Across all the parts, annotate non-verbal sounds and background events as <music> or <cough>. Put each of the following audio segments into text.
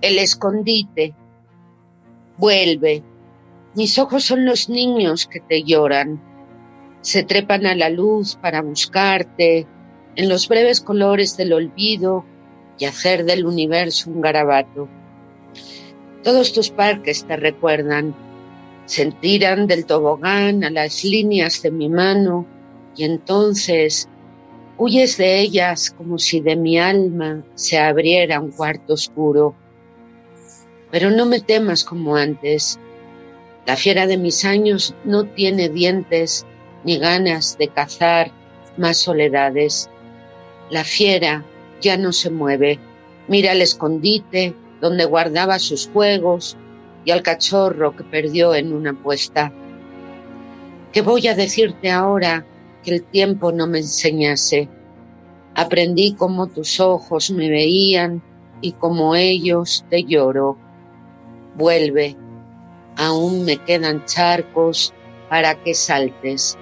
El escondite. Vuelve. Mis ojos son los niños que te lloran. Se trepan a la luz para buscarte en los breves colores del olvido y hacer del universo un garabato. Todos tus parques te recuerdan. Se tiran del tobogán a las líneas de mi mano y entonces huyes de ellas como si de mi alma se abriera un cuarto oscuro. Pero no me temas como antes. La fiera de mis años no tiene dientes ni ganas de cazar más soledades. La fiera ya no se mueve. Mira el escondite donde guardaba sus juegos y al cachorro que perdió en una apuesta. ¿Qué voy a decirte ahora que el tiempo no me enseñase? Aprendí cómo tus ojos me veían y como ellos te lloro vuelve, aún me quedan charcos para que saltes.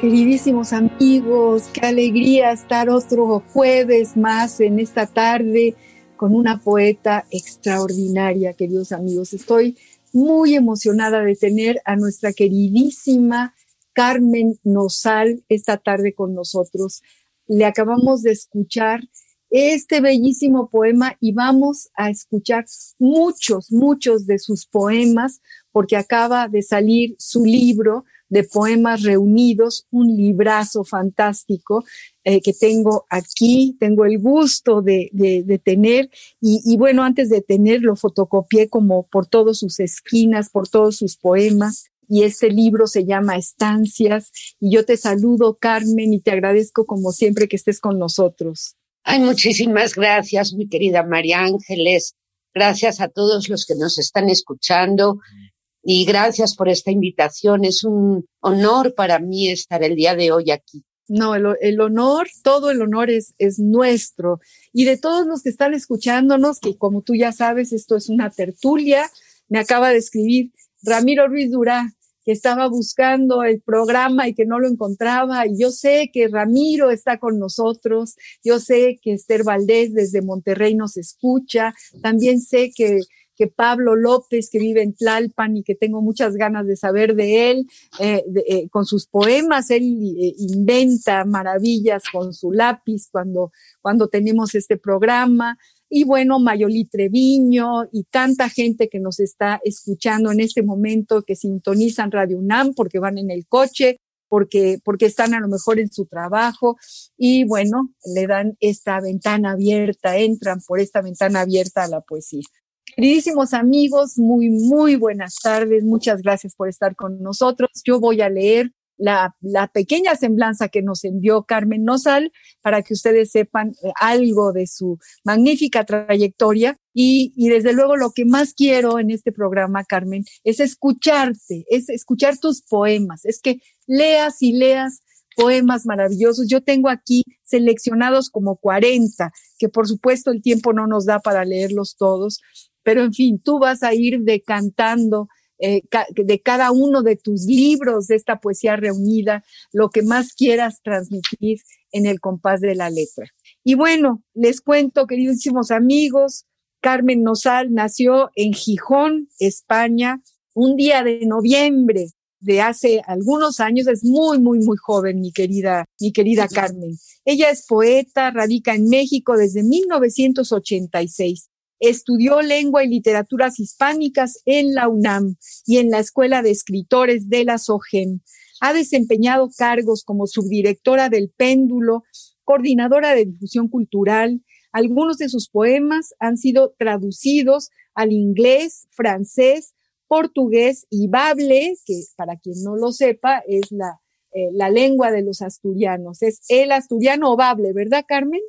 Queridísimos amigos, qué alegría estar otro jueves más en esta tarde con una poeta extraordinaria, queridos amigos. Estoy muy emocionada de tener a nuestra queridísima Carmen Nosal esta tarde con nosotros. Le acabamos de escuchar este bellísimo poema y vamos a escuchar muchos, muchos de sus poemas porque acaba de salir su libro de poemas reunidos, un librazo fantástico eh, que tengo aquí, tengo el gusto de, de, tener y, y, bueno, antes de tenerlo fotocopié como por todas sus esquinas, por todos sus poemas y este libro se llama Estancias y yo te saludo Carmen y te agradezco como siempre que estés con nosotros. Ay, muchísimas gracias, mi querida María Ángeles. Gracias a todos los que nos están escuchando y gracias por esta invitación. Es un honor para mí estar el día de hoy aquí. No, el, honor, todo el honor es, es nuestro. Y de todos los que están escuchándonos, que como tú ya sabes, esto es una tertulia, me acaba de escribir Ramiro Ruiz Durá, que estaba buscando el programa y que no lo encontraba. Y yo sé que Ramiro está con nosotros, yo sé que Esther Valdés desde Monterrey nos escucha, también sé que Pablo López, que vive en Tlalpan y que tengo muchas ganas de saber de él, eh, eh, con sus poemas, él eh, inventa maravillas con su lápiz cuando, cuando tenemos este programa. Y bueno, Mayoli Treviño y tanta gente que nos está escuchando en este momento, que sintonizan Radio UNAM porque van en el coche, porque, porque están a lo mejor en su trabajo y bueno, le dan esta ventana abierta, entran por esta ventana abierta a la poesía. Queridísimos amigos, muy, muy buenas tardes. Muchas gracias por estar con nosotros. Yo voy a leer la, pequeña semblanza que nos envió Carmen Nosal para que ustedes sepan eh, algo de su magnífica trayectoria. Y, y desde luego lo que más quiero en este programa, Carmen, es escucharte, es escuchar tus poemas, es que leas y leas poemas maravillosos. Yo tengo aquí seleccionados como 40, que por supuesto el tiempo no nos da para leerlos todos, pero en fin, tú vas a ir decantando eh, de cada uno de tus libros de esta poesía reunida, lo que más quieras transmitir en el compás de la letra. Y bueno, les cuento, queridísimos amigos, Carmen Nosal nació en Gijón, España, un día de noviembre de hace algunos años, es muy, muy, muy joven, mi querida, mi querida Carmen. Ella es poeta, radica en México desde 1986. Estudió lengua y literaturas hispánicas en la UNAM y en la Escuela de Escritores de la SOGEM. Ha desempeñado cargos como subdirectora del Péndulo, coordinadora de difusión cultural. Algunos de sus poemas han sido traducidos al inglés, francés, portugués y bable, que para quien no lo sepa es la, eh, la lengua de los asturianos. Es el asturiano o bable, ¿verdad, Carmen?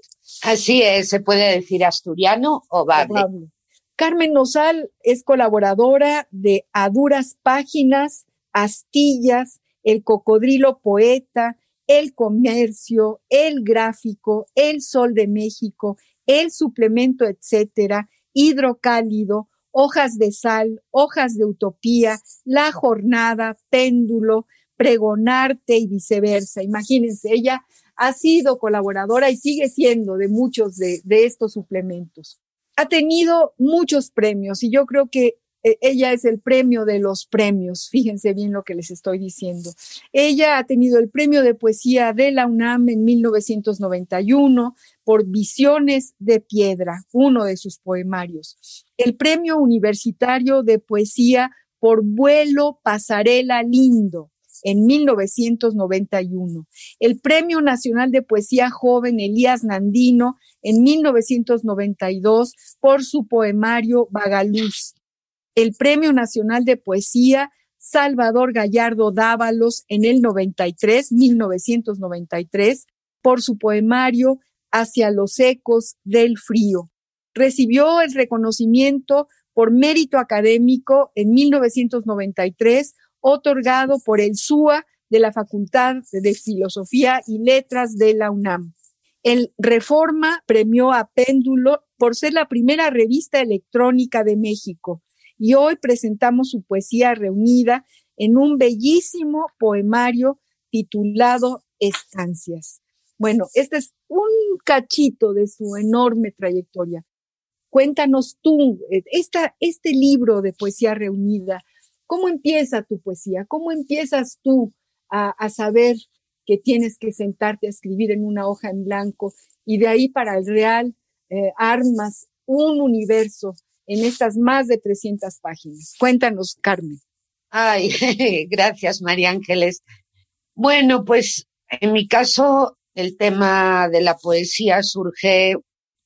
Así es, se puede decir asturiano o bable. Carmen Nosal es colaboradora de A Duras Páginas, Astillas, El Cocodrilo Poeta, El Comercio, El Gráfico, El Sol de México, El Suplemento, etcétera, Hidrocálido, Hojas de Sal, Hojas de Utopía, La Jornada, Péndulo, Pregonarte y viceversa. Imagínense, ella ha sido colaboradora y sigue siendo de muchos de, de estos suplementos. Ha tenido muchos premios y yo creo que eh, ella es el premio de los premios, fíjense bien lo que les estoy diciendo. Ella ha tenido el premio de poesía de la UNAM en 1991 por Visiones de Piedra, uno de sus poemarios. El premio universitario de poesía por Vuelo Pasarela Lindo en 1991. El Premio Nacional de Poesía Joven Elías Nandino en 1992 por su poemario Vagaluz el Premio Nacional de Poesía Salvador Gallardo Dávalos en el 93, 1993, por su poemario Hacia los ecos del frío. Recibió el reconocimiento por mérito académico en 1993, otorgado por el SUA de la Facultad de Filosofía y Letras de la UNAM. El Reforma premió a Péndulo por ser la primera revista electrónica de México y hoy presentamos su poesía reunida en un bellísimo poemario titulado Estancias. Bueno, este es un cachito de su enorme trayectoria. Cuéntanos tú, eh, esta, este libro de poesía reunida, ¿cómo empieza tu poesía? ¿Cómo empiezas tú a, saber que tienes que sentarte a escribir en una hoja en blanco y de ahí para el real eh, armas un universo en estas más de 300 páginas. Cuéntanos, Carmen. Ay, <laughs> gracias, María Ángeles. Bueno, pues en mi caso, el tema de la poesía surge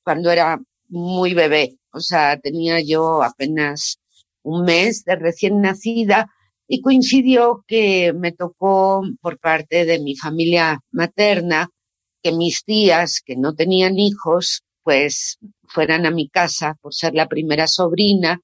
cuando era muy bebé, o sea, tenía yo apenas un mes de recién nacida y coincidió que me tocó por parte de mi familia materna que mis tías, que no tenían hijos, pues fueran a mi casa por ser la primera sobrina,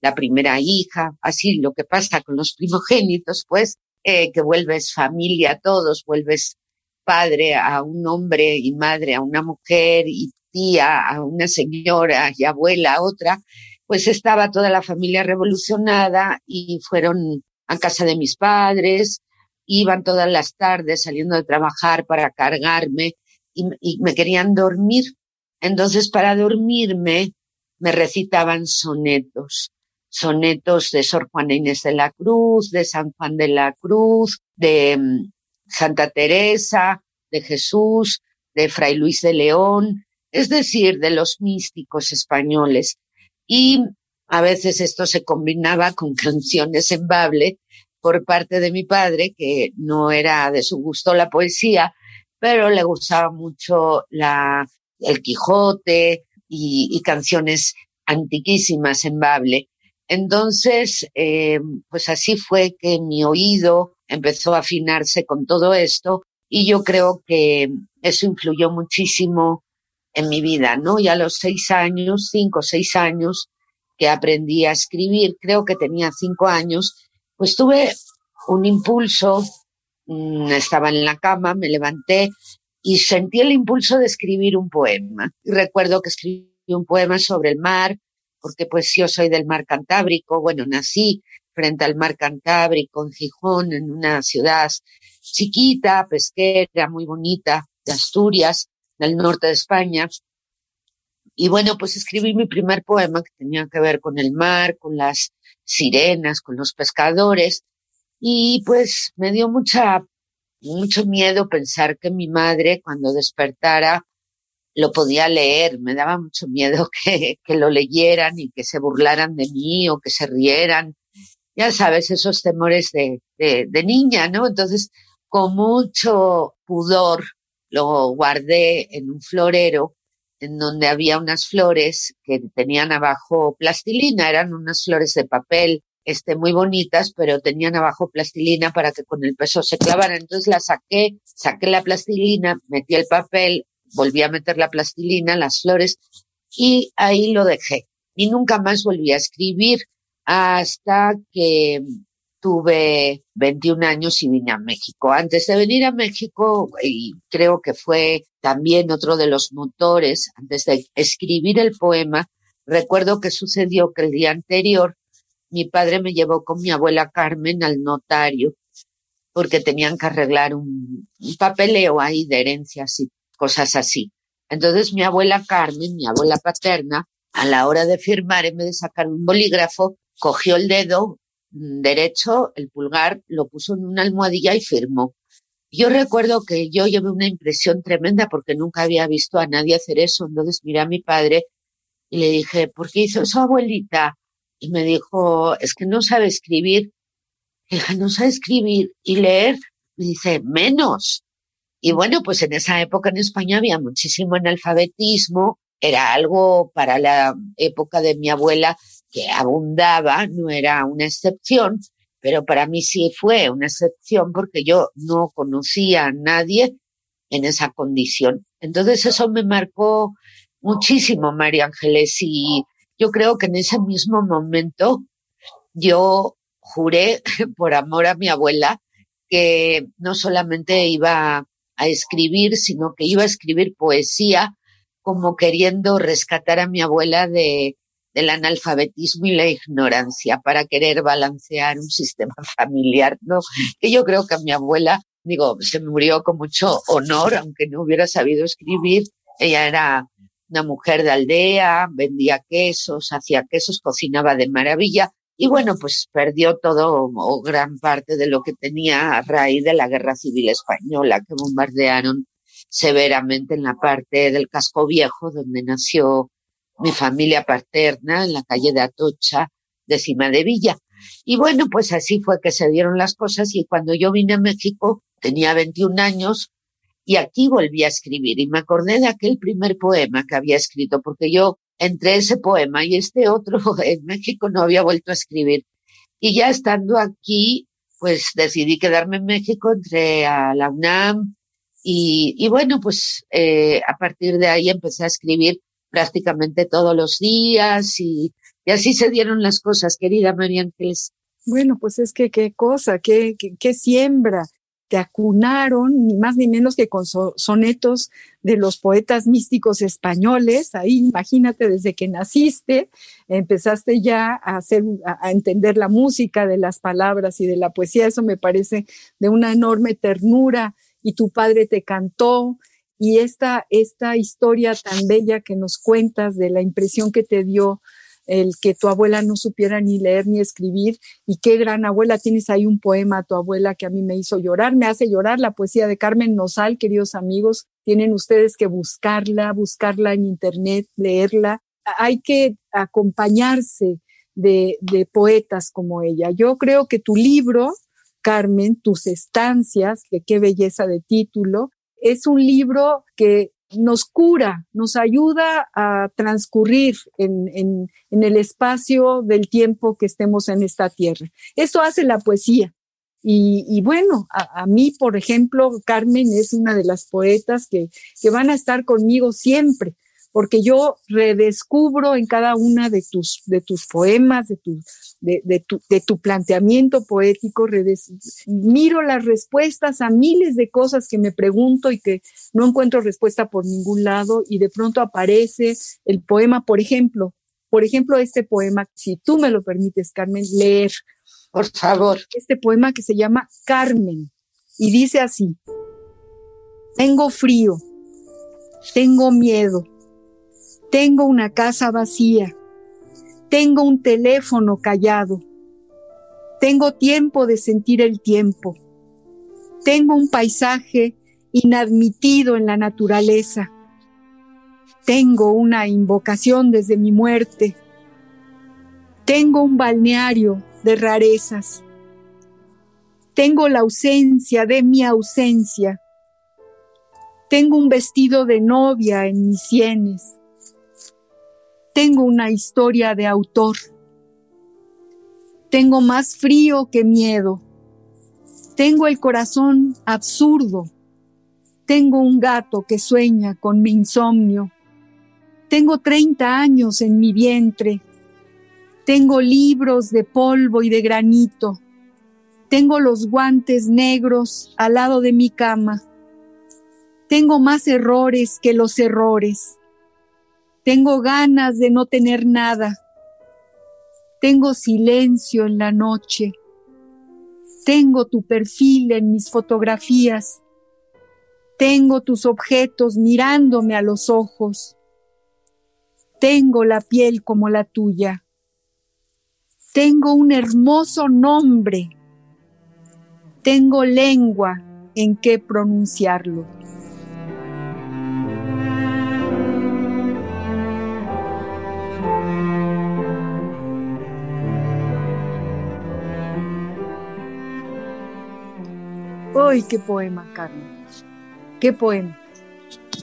la primera hija, así lo que pasa con los <laughs> primogénitos, pues, eh, que vuelves familia a todos, vuelves padre a un hombre y madre a una mujer y tía a una señora y abuela a otra, pues estaba toda la familia revolucionada y fueron a casa de mis padres, iban todas las tardes saliendo de trabajar para cargarme y me querían dormir entonces, para dormirme, me recitaban sonetos, sonetos de Sor Juana Inés de la Cruz, de San Juan de la Cruz, de mm, Santa Teresa, de Jesús, de Fray Luis de León, es decir, de los místicos españoles. Y a veces esto se combinaba con canciones en bable por parte de mi padre, que no era de su gusto la poesía, pero le gustaba mucho la el Quijote y, canciones antiquísimas en Bable. Entonces, eh, pues así fue que mi oído empezó a afinarse con todo esto y yo creo que eso influyó muchísimo en mi vida, ¿no? Y a los seis años, cinco o seis años que aprendí a escribir, creo que tenía cinco años, pues tuve un impulso, mm, estaba en la cama, me levanté y sentí el impulso de escribir un poema. Recuerdo que escribí un poema sobre el mar, porque pues yo soy del mar Cantábrico, bueno, nací frente al mar Cantábrico en Gijón, en una ciudad chiquita, pesquera, muy bonita, de Asturias, del norte de España. Y bueno, pues escribí mi primer poema que tenía que ver con el mar, con las sirenas, con los pescadores. Y pues me dio mucha mucho miedo pensar que mi madre cuando despertara lo podía leer, me daba mucho miedo <laughs> que, que, lo leyeran y que se burlaran de mí o que se rieran. ya sabes, esos temores de, de, niña, ¿no? Entonces, con mucho pudor, lo guardé en un florero en donde había unas flores que tenían abajo plastilina, eran unas flores de papel, este, muy bonitas, pero tenían abajo plastilina para que con el peso se clavaran. Entonces la saqué, saqué la plastilina, metí el papel, volví a meter la plastilina, las flores, y ahí lo dejé. Y nunca más volví a escribir hasta que tuve 21 años y vine a México. Antes de venir a México, y creo que fue también otro de los motores, antes de escribir el poema, recuerdo que sucedió que el día anterior mi padre me llevó con mi abuela Carmen al notario porque tenían que arreglar un, un papeleo ahí de herencias y cosas así. Entonces mi abuela Carmen, mi abuela paterna, a la hora de firmar, en vez de sacar un bolígrafo, cogió el dedo derecho, el pulgar, lo puso en una almohadilla y firmó. Yo recuerdo que yo llevé una impresión tremenda porque nunca había visto a nadie hacer eso. Entonces miré a mi padre y le dije, ¿por qué hizo eso, abuelita? Y me dijo, es que no sabe escribir. Y dije, no sabe escribir y leer. Me dice, menos. Y bueno, pues en esa época en España había muchísimo analfabetismo. Era algo para la época de mi abuela que abundaba, no era una excepción, pero para mí sí fue una excepción porque yo no conocía a nadie en esa condición. Entonces eso me marcó muchísimo, María Ángeles, y yo creo que en ese mismo momento yo juré <laughs> por amor a mi abuela que no solamente iba a escribir, sino que iba a escribir poesía como queriendo rescatar a mi abuela de del analfabetismo y la ignorancia para querer balancear un sistema <laughs> familiar, ¿no? Que yo creo que mi abuela, digo, se murió con mucho honor, aunque no hubiera sabido escribir. Ella era una mujer de aldea, vendía quesos, hacía quesos, cocinaba de maravilla. Y bueno, pues perdió todo o gran parte de lo que tenía a raíz de la guerra civil española que bombardearon severamente en la parte del casco viejo donde nació mi familia paterna en la calle de Atocha, décima de Villa. Y bueno, pues así fue que se dieron las cosas y cuando yo vine a México tenía 21 años y aquí volví a escribir y me acordé de aquel primer poema que había escrito porque yo entre ese poema y este otro <laughs> en México no había vuelto a escribir. Y ya estando aquí, pues decidí quedarme en México, entré a la UNAM y, y bueno, pues eh, a partir de ahí empecé a escribir prácticamente todos los días y, así se dieron las cosas, querida María Ángeles. Bueno, pues es que qué cosa, qué, qué, siembra. Te acunaron, ni más ni menos que con sonetos de los poetas místicos españoles. Ahí, imagínate, desde que naciste, empezaste ya a hacer, a entender la música de las palabras y de la poesía. Eso me parece de una enorme ternura. Y tu padre te cantó, y esta, esta historia tan bella que nos cuentas de la impresión que te dio el que tu abuela no supiera ni leer ni escribir y qué gran abuela tienes ahí un poema tu abuela que a mí me hizo llorar, me hace llorar la poesía de Carmen Nosal, queridos amigos, tienen ustedes que buscarla, buscarla en internet, leerla. Hay que acompañarse de, de poetas como ella. Yo creo que tu libro, Carmen, tus estancias, que qué belleza de título, es un libro que nos cura, nos ayuda a transcurrir en, el espacio del tiempo que estemos en esta tierra. Esto hace la poesía. Y, bueno, a, mí, por ejemplo, Carmen es una de las poetas que, que van a estar conmigo siempre, porque yo redescubro en cada una de tus, de tus poemas, de tu, de, tu, de tu planteamiento poético, miro las respuestas a miles de cosas que me pregunto y que no encuentro respuesta por ningún lado y de pronto aparece el poema, por ejemplo, por ejemplo, este poema, si tú me lo permites, Carmen, leer. Por favor. Este poema que se llama Carmen y dice así, tengo frío, tengo miedo, tengo una casa vacía. Tengo un teléfono callado. Tengo tiempo de sentir el tiempo. Tengo un paisaje inadmitido en la naturaleza. Tengo una invocación desde mi muerte. Tengo un balneario de rarezas. Tengo la ausencia de mi ausencia. Tengo un vestido de novia en mis sienes. Tengo una historia de autor. Tengo más frío que miedo. Tengo el corazón absurdo. Tengo un gato que sueña con mi insomnio. Tengo 30 años en mi vientre. Tengo libros de polvo y de granito. Tengo los guantes negros al lado de mi cama. Tengo más errores que los errores. Tengo ganas de no tener nada. Tengo silencio en la noche. Tengo tu perfil en mis fotografías. Tengo tus objetos mirándome a los ojos. Tengo la piel como la tuya. Tengo un hermoso nombre. Tengo lengua en que pronunciarlo. ¡Ay, qué poema, Carmen! ¡Qué poema!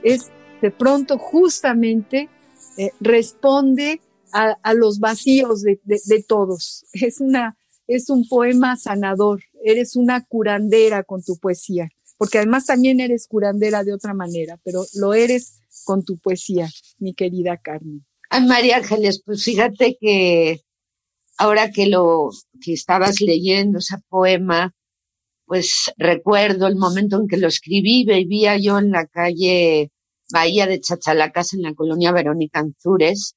Es de pronto justamente eh, responde a, los vacíos de, todos. Es, una, es un poema sanador. Eres una curandera con tu poesía, porque además también eres curandera de otra manera, pero lo eres con tu poesía, mi querida Carmen. Ay, María Ángeles, pues fíjate que ahora que lo que estabas leyendo ese poema, pues recuerdo el momento en que lo escribí, vivía yo en la calle Bahía de Chachalacas en la colonia Verónica Anzures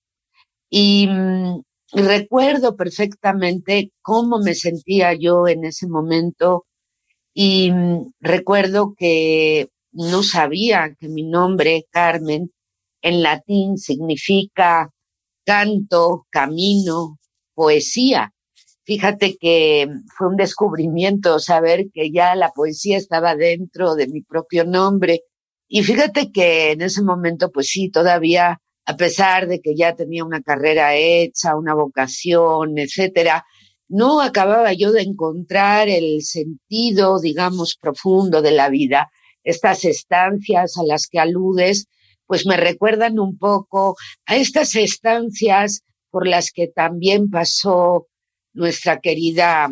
y, mm, recuerdo perfectamente cómo me sentía yo en ese momento y mm, recuerdo que no sabía que mi nombre, Carmen, en latín significa canto, camino, poesía. Fíjate que fue un descubrimiento saber que ya la poesía estaba dentro de mi propio nombre. Y fíjate que en ese momento, pues sí, todavía, a pesar de que ya tenía una carrera hecha, una vocación, etcétera, no acababa yo de encontrar el sentido, digamos, profundo de la vida. Estas estancias a las que aludes, pues me recuerdan un poco a estas estancias por las que también pasó nuestra querida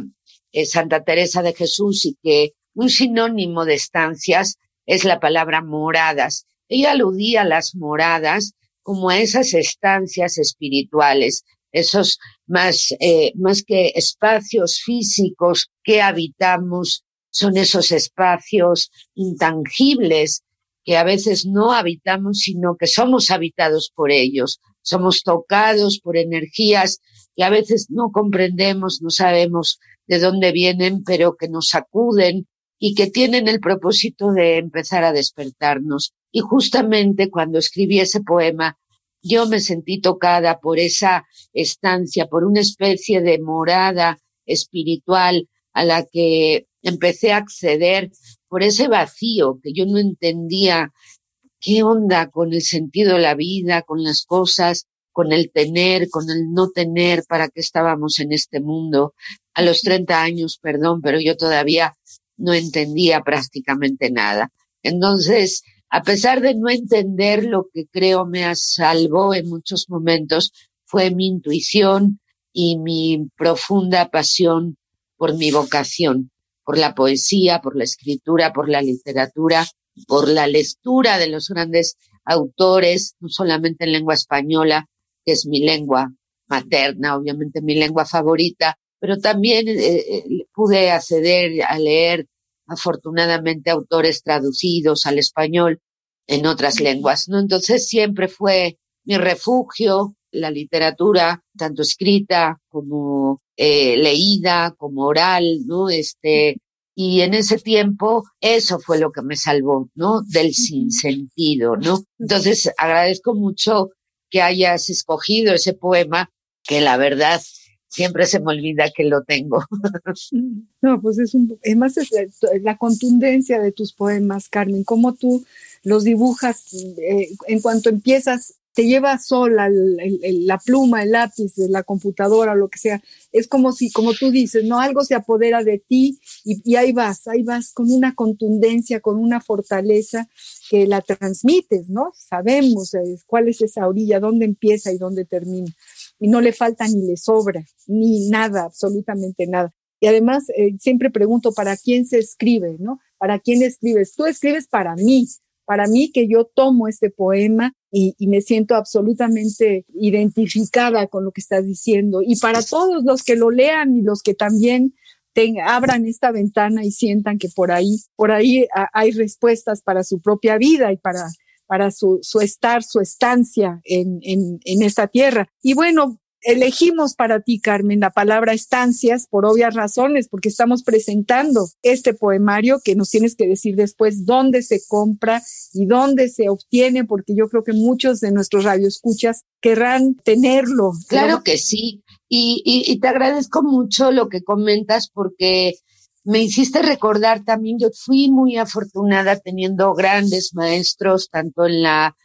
eh, Santa Teresa de Jesús y que un sinónimo de estancias es la palabra moradas. Ella aludía a las moradas como a esas estancias espirituales, esos más, eh, más que espacios físicos que habitamos, son esos espacios intangibles que a veces no habitamos, sino que somos habitados por ellos, somos tocados por energías que a veces no comprendemos, no sabemos de dónde vienen, pero que nos sacuden y que tienen el propósito de empezar a despertarnos. Y justamente cuando escribí ese poema, yo me sentí tocada por esa estancia, por una especie de morada espiritual a la que empecé a acceder por ese vacío que yo no entendía qué onda con el sentido de la vida, con las cosas, con el tener, con el no tener, para qué estábamos en este mundo. A los 30 años, perdón, pero yo todavía no entendía prácticamente nada. Entonces, a pesar de no entender lo que creo me salvó en muchos momentos, fue mi intuición y mi profunda pasión por mi vocación, por la poesía, por la escritura, por la literatura, por la lectura de los grandes autores, no solamente en lengua española, que es mi lengua materna, obviamente mi lengua favorita, pero también eh, eh, pude acceder a leer afortunadamente autores traducidos al español en otras lenguas, ¿no? Entonces siempre fue mi refugio la literatura, tanto escrita como eh, leída, como oral, ¿no? Este, y en ese tiempo eso fue lo que me salvó, ¿no? Del sinsentido, ¿no? Entonces agradezco mucho que hayas escogido ese poema, que la verdad siempre se me olvida que lo tengo. No, pues es un, es más es la contundencia de tus poemas, Carmen, cómo tú los dibujas eh, en cuanto empiezas te lleva sola la pluma, el lápiz, la computadora, lo que sea. Es como si, como tú dices, no algo se apodera de ti y, ahí vas, ahí vas con una contundencia, con una fortaleza que la transmites, ¿no? Sabemos eh, cuál es esa orilla, dónde empieza y dónde termina. Y no le falta ni le sobra, ni nada, absolutamente nada. Y además, eh, siempre pregunto, ¿para quién se escribe, no? ¿Para quién escribes? Tú escribes para mí, para mí que yo tomo este poema y, me siento absolutamente identificada con lo que estás diciendo. Y para todos los que lo lean y los que también abran esta ventana y sientan que por ahí, por ahí hay respuestas para su propia vida y para, para su, su estar, su estancia en, en, en esta tierra. Y bueno, Elegimos para ti, Carmen, la palabra estancias por obvias razones, porque estamos presentando este poemario que nos tienes que decir después dónde se compra y dónde se obtiene, porque yo creo que muchos de nuestros radioescuchas querrán tenerlo. Claro que sí. Y, y, te agradezco mucho lo que comentas porque me hiciste recordar también, yo fui muy afortunada teniendo grandes maestros, tanto en la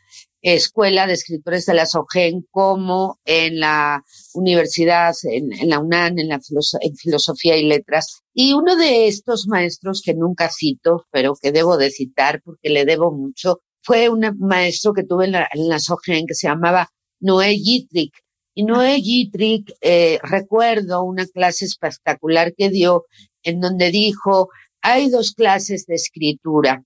Escuela de Escritores de la SOGEN como en la universidad, en, la UNAM, en, la en Filosofía y Letras. Y uno de estos maestros que nunca cito, pero que debo de citar porque le debo mucho, fue un maestro que tuve en la, en la SOGEN que se llamaba Noé Gitrick. Y Noé Gitrick, eh, recuerdo una clase espectacular que dio en donde dijo, hay dos clases de escritura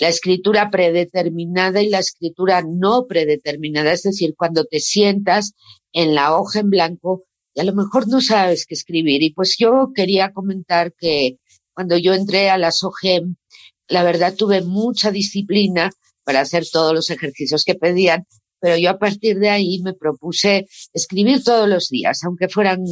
la escritura predeterminada y la escritura no predeterminada, es decir, cuando te sientas en la hoja en blanco y a lo mejor no sabes qué escribir. Y pues yo quería comentar que cuando yo entré a la SOGEM, la verdad tuve mucha disciplina para hacer todos los ejercicios que pedían, pero yo a partir de ahí me propuse escribir todos los días, aunque fueran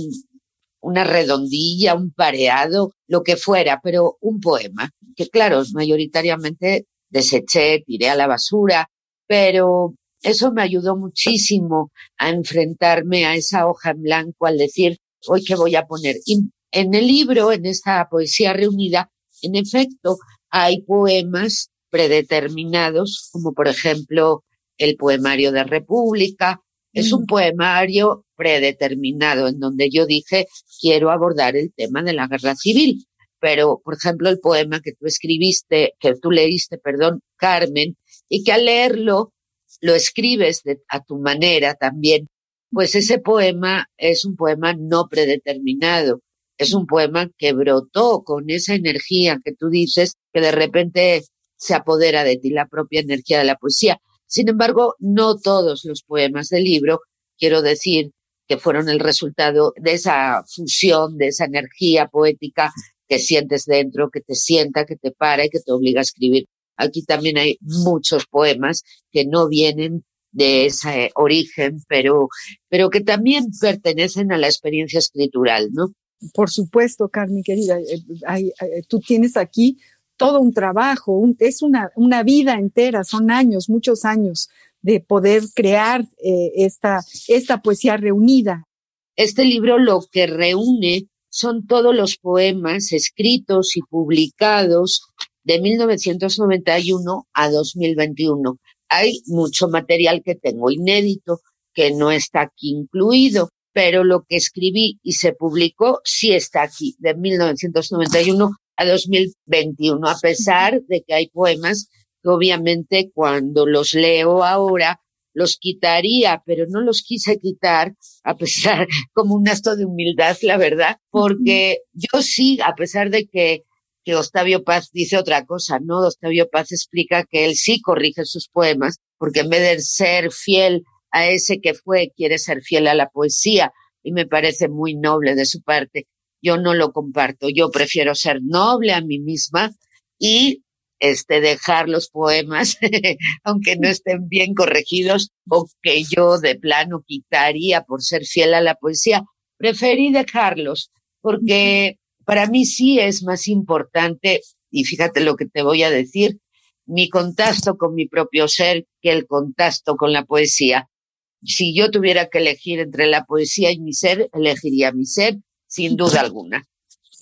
una redondilla, un pareado, lo que fuera, pero un poema, que claro, mayoritariamente deseché, tiré a la basura, pero eso me ayudó muchísimo a enfrentarme a esa hoja en blanco al decir, hoy qué voy a poner. En el libro, en esta poesía reunida, en efecto, hay poemas predeterminados, como por ejemplo el poemario de República, es un mm. poemario predeterminado en donde yo dije, quiero abordar el tema de la guerra civil. Pero, por ejemplo, el poema que tú escribiste, que tú leíste, perdón, Carmen, y que al leerlo lo escribes a tu manera también, pues ese poema es un poema no predeterminado. Es un poema que brotó con esa energía que tú dices, que de repente se apodera de ti, la propia energía de la poesía. Sin embargo, no todos los poemas del libro, quiero decir, que fueron el resultado de esa fusión, de esa energía poética que sientes dentro, que te sienta, que te para y que te obliga a escribir. Aquí también hay muchos poemas que no vienen de ese origen, pero, pero que también pertenecen a la experiencia escritural, ¿no? Por supuesto, Carmen, querida, eh, eh, tú tienes aquí todo un trabajo, es una, una, vida entera, son años, muchos años de poder crear eh, esta, esta poesía reunida. Este libro lo que reúne son todos los poemas escritos y publicados de 1991 a 2021. Hay mucho material que tengo inédito que no está aquí incluido, pero lo que escribí y se publicó sí está aquí, de 1991 a 2021, a pesar de que hay poemas que obviamente cuando los leo ahora los quitaría, pero no los quise quitar, a pesar, <laughs> como un acto de humildad, la verdad, porque yo sí, a pesar de que, que Octavio Paz dice otra cosa, ¿no? Octavio Paz explica que él sí corrige sus poemas, porque en vez de ser fiel a ese que fue, quiere ser fiel a la poesía, y me parece muy noble de su parte yo no lo comparto. Yo prefiero ser noble a mí misma y este, dejar los poemas, <laughs> aunque no estén bien corregidos, o que yo de plano quitaría por ser fiel a la poesía. Preferí dejarlos, porque para mí sí es más importante, y fíjate lo que te voy a decir, mi contacto con mi propio ser que el contacto con la poesía. Si yo tuviera que elegir entre la poesía y mi ser, elegiría mi ser sin duda alguna.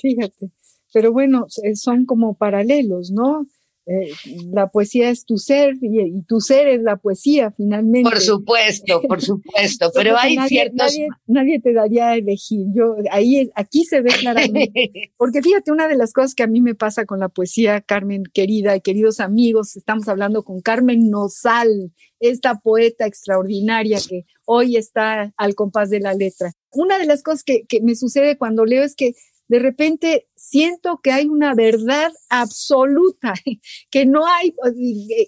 Fíjate, pero bueno, son como paralelos, ¿no? Eh, la poesía es tu ser y, tu ser es la poesía finalmente. Por supuesto, por supuesto, pero hay ciertos... Nadie, te daría a elegir, yo, ahí, aquí se ve claramente, <laughs> porque fíjate, una de las cosas que a mí me pasa con la poesía, Carmen querida y queridos amigos, estamos hablando con Carmen Nosal, esta poeta extraordinaria que hoy está al compás de la letra. Una de las cosas que, que me sucede cuando leo es que de repente siento que hay una verdad absoluta, <laughs> que no hay,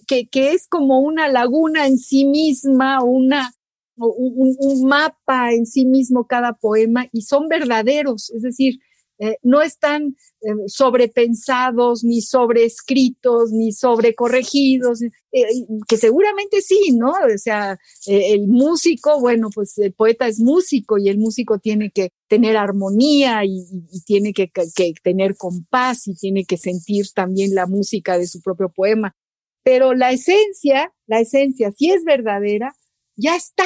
que, que es como una laguna en sí misma, una, un, un, mapa en sí mismo cada poema y son verdaderos, es decir, eh, no están eh, sobrepensados, ni sobreescritos, ni sobrecorregidos, eh, que seguramente sí, ¿no? O sea, el músico, bueno, pues el poeta es músico y el músico tiene que tener armonía y, tiene que, que, tener compás y tiene que sentir también la música de su propio poema. Pero la esencia, la esencia, si es verdadera, ya está,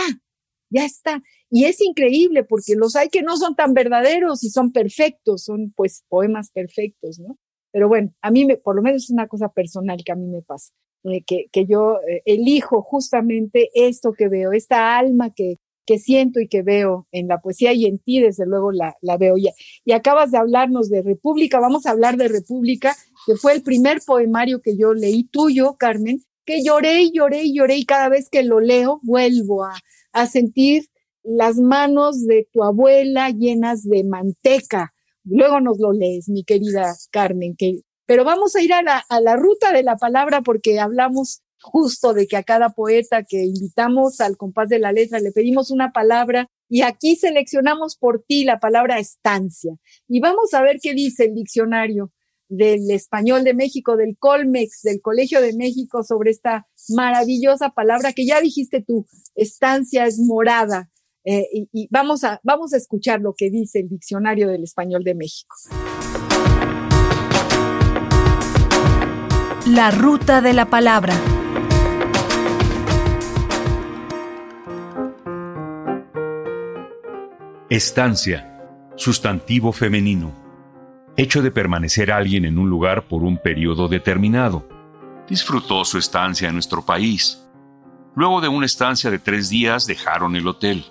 ya está. Y es increíble porque los hay que no son tan verdaderos y son perfectos, son pues poemas perfectos, ¿no? Pero bueno, a mí me, por lo menos es una cosa personal que a mí me pasa, eh, que, que, yo eh, elijo justamente esto que veo, esta alma que, que siento y que veo en la poesía y en ti, desde luego la, la veo. Y acabas de hablarnos de República, vamos a hablar de República, que fue el primer poemario que yo leí tuyo, Carmen, que lloré y lloré y lloré y cada vez que lo leo vuelvo a, a sentir las manos de tu abuela llenas de manteca. Luego nos lo lees, mi querida Carmen. Que, pero vamos a ir a la, a la ruta de la palabra porque hablamos justo de que a cada poeta que invitamos al compás de la letra le pedimos una palabra y aquí seleccionamos por ti la palabra estancia. Y vamos a ver qué dice el diccionario del español de México, del Colmex, del Colegio de México, sobre esta maravillosa palabra que ya dijiste tú, estancia es morada. Eh, y, vamos, a, vamos a escuchar lo que dice el Diccionario del Español de México. La ruta de la palabra. Estancia, sustantivo femenino. Hecho de permanecer alguien en un lugar por un periodo determinado. Disfrutó su estancia en nuestro país. Luego de una estancia de tres días dejaron el hotel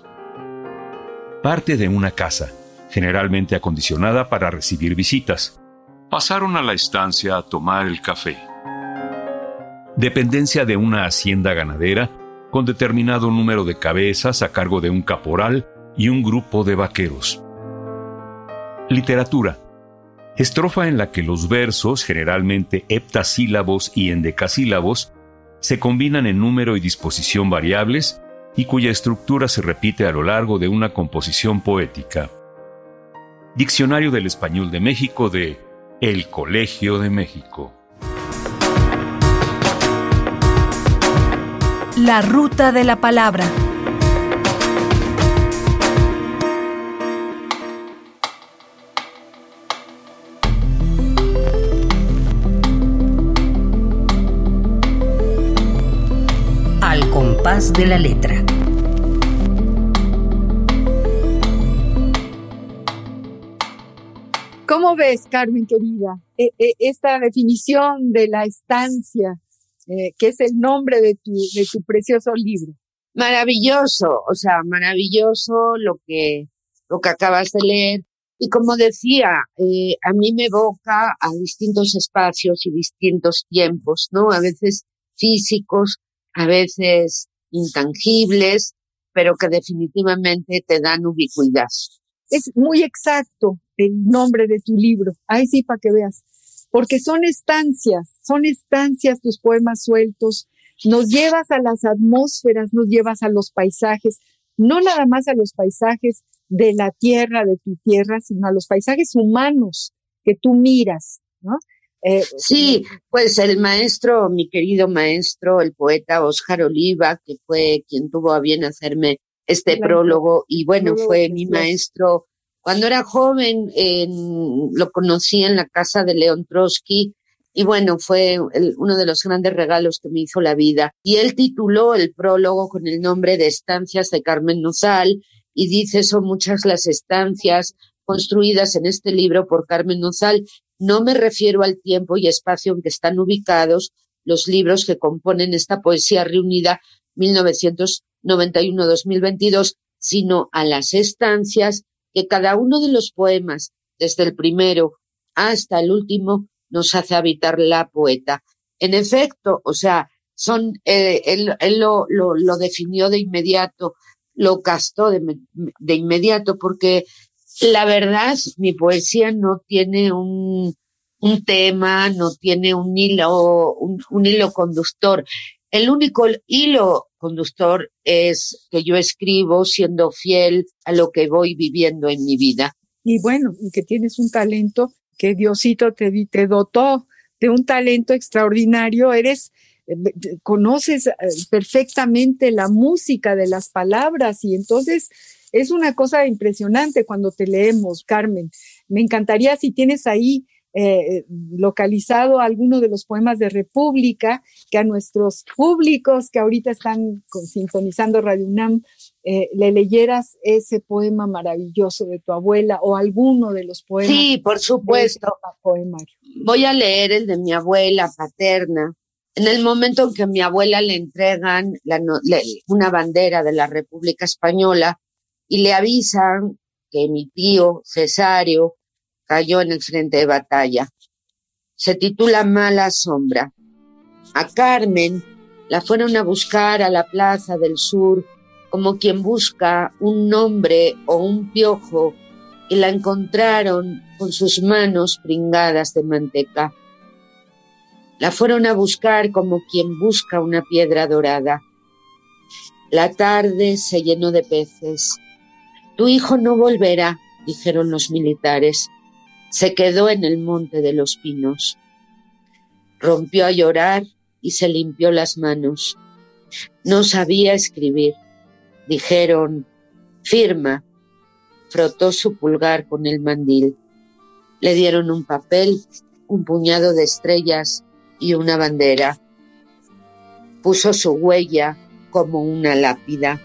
parte de una casa, generalmente acondicionada para recibir visitas. Pasaron a la estancia a tomar el café. Dependencia de una hacienda ganadera con determinado número de cabezas a cargo de un caporal y un grupo de vaqueros. Literatura. Estrofa en la que los versos, generalmente heptasílabos y endecasílabos, se combinan en número y disposición variables y cuya estructura se repite a lo largo de una composición poética. Diccionario del Español de México de El Colegio de México. La ruta de la palabra. De la letra. ¿Cómo ves, Carmen querida, e, e, esta definición de la estancia, eh, que es el nombre de tu, de tu precioso libro? Maravilloso, o sea, maravilloso lo que, lo que acabas de leer. Y como decía, eh, a mí me evoca a distintos espacios y distintos tiempos, ¿no? A veces físicos, a veces intangibles, pero que definitivamente te dan ubicuidad. Es muy exacto el nombre de tu libro. Ahí sí, para que veas. Porque son estancias, son estancias tus poemas sueltos. Nos llevas a las atmósferas, nos llevas a los paisajes, no nada más a los paisajes de la tierra, de tu tierra, sino a los paisajes humanos que tú miras, ¿no? Eh, sí, pues el maestro, mi querido maestro, el poeta Oscar Oliva, que fue quien tuvo a bien hacerme este prólogo y bueno, fue mi maestro. Cuando era joven lo conocí en la casa de León Trotsky y bueno, fue uno de los grandes regalos que me hizo la vida. Y él tituló el prólogo con el nombre de Estancias de Carmen Nozal y dice son muchas las estancias construidas en este libro por Carmen Nozal No me refiero al tiempo y espacio en que están ubicados los libros que componen esta poesía reunida 1991-2022, sino a las estancias que cada uno de los poemas, desde el primero hasta el último, nos hace habitar la poeta. En efecto, o sea, son, eh, él, lo, lo, definió de inmediato, lo castó de, de, inmediato, porque la verdad, mi poesía no tiene un, un tema, no tiene un hilo, un, hilo conductor. El único hilo conductor es que yo escribo siendo fiel a lo que voy viviendo en mi vida. Y bueno, y que tienes un talento que Diosito te, te dotó de un talento extraordinario. Eres, eh, conoces eh, perfectamente la música de las palabras y entonces es una cosa impresionante cuando te leemos, Carmen. Me encantaría si tienes ahí eh, localizado alguno de los poemas de República, que a nuestros públicos que ahorita están sintonizando Radio UNAM, eh, le leyeras ese poema maravilloso de tu abuela o alguno de los poemas. Sí, por supuesto. Voy a leer el de mi abuela paterna. En el momento en que mi abuela le entregan una bandera de la República Española y le avisan que mi tío Cesario cayó en el frente de batalla. Se titula Mala Sombra. A Carmen la fueron a buscar a la Plaza del Sur como quien busca un nombre o un piojo y la encontraron con sus manos pringadas de manteca. La fueron a buscar como quien busca una piedra dorada. La tarde se llenó de peces. Tu hijo no volverá, dijeron los militares. Se quedó en el monte de los pinos. Rompió a llorar y se limpió las manos. No sabía escribir. Dijeron, firma. Frotó su pulgar con el mandil. Le dieron un papel, un puñado de estrellas y una bandera. Puso su huella como una lápida.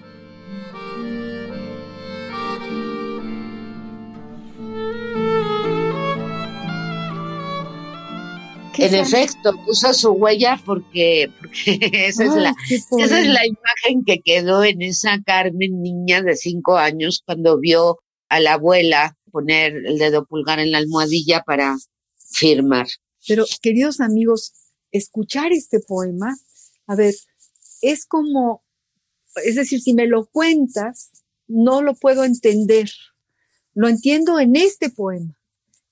En efecto, puso su huella porque, <laughs> esa, es la, esa es la imagen que quedó en esa Carmen niña de cinco años cuando vio a la abuela poner el dedo pulgar en la almohadilla para firmar. Pero, queridos amigos, escuchar este poema, a ver, es como, es decir, si me lo cuentas, no lo puedo entender. Lo entiendo en este poema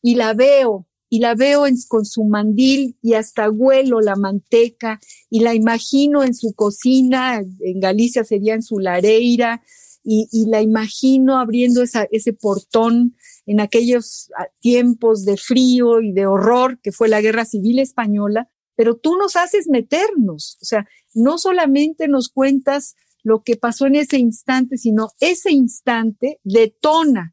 y la veo y la veo con su mandil y hasta huelo la manteca y la imagino en su cocina, en Galicia sería en su lareira, y, la imagino abriendo ese portón en aquellos ah, tiempos de frío y de horror que fue la guerra civil española, pero tú nos haces meternos, o sea, no solamente nos cuentas lo que pasó en ese instante, sino ese instante detona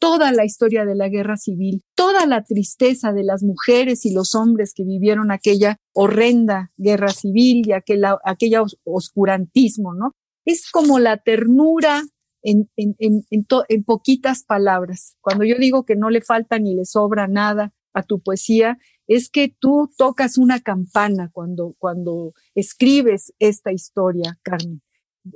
toda la historia de la guerra civil, toda la tristeza de las mujeres y los hombres que vivieron aquella horrenda guerra civil y aquella, aquella oscurantismo, ¿no? Es como la ternura en, en, en, en, poquitas palabras. Cuando yo digo que no le falta ni le sobra nada a tu poesía, es que tú tocas una campana cuando, cuando escribes esta historia, Carmen.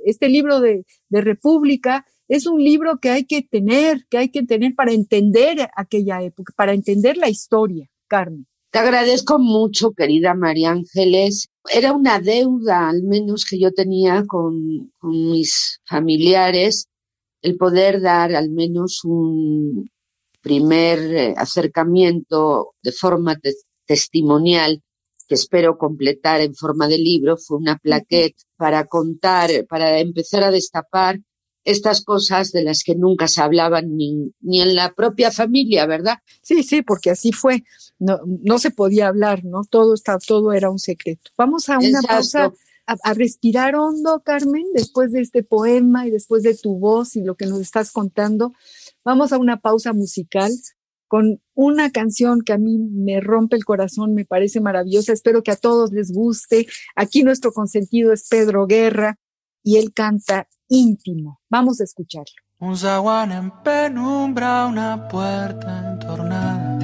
Este libro de, de República es un libro que hay que tener, que hay que tener para entender aquella época, para entender la historia, Carmen. Te agradezco mucho, querida María Ángeles. Era una deuda, al menos que yo tenía con, mis familiares, el poder dar al menos un primer eh, acercamiento de forma testimonial que espero completar en forma de libro. Fue una plaqueta para contar, para empezar a destapar estas cosas de las que nunca se hablaban ni, ni en la propia familia, ¿verdad? Sí, sí, porque así fue. No, no se podía hablar, ¿no? Todo, está, todo era un secreto. Vamos a una pausa, a, respirar hondo, Carmen, después de este poema y después de tu voz y lo que nos estás contando. Vamos a una pausa musical con una canción que a mí me rompe el corazón, me parece maravillosa. Espero que a todos les guste. Aquí nuestro consentido es Pedro Guerra y él canta íntimo. Vamos a escucharlo. Un zaguán en penumbra, una puerta entornada.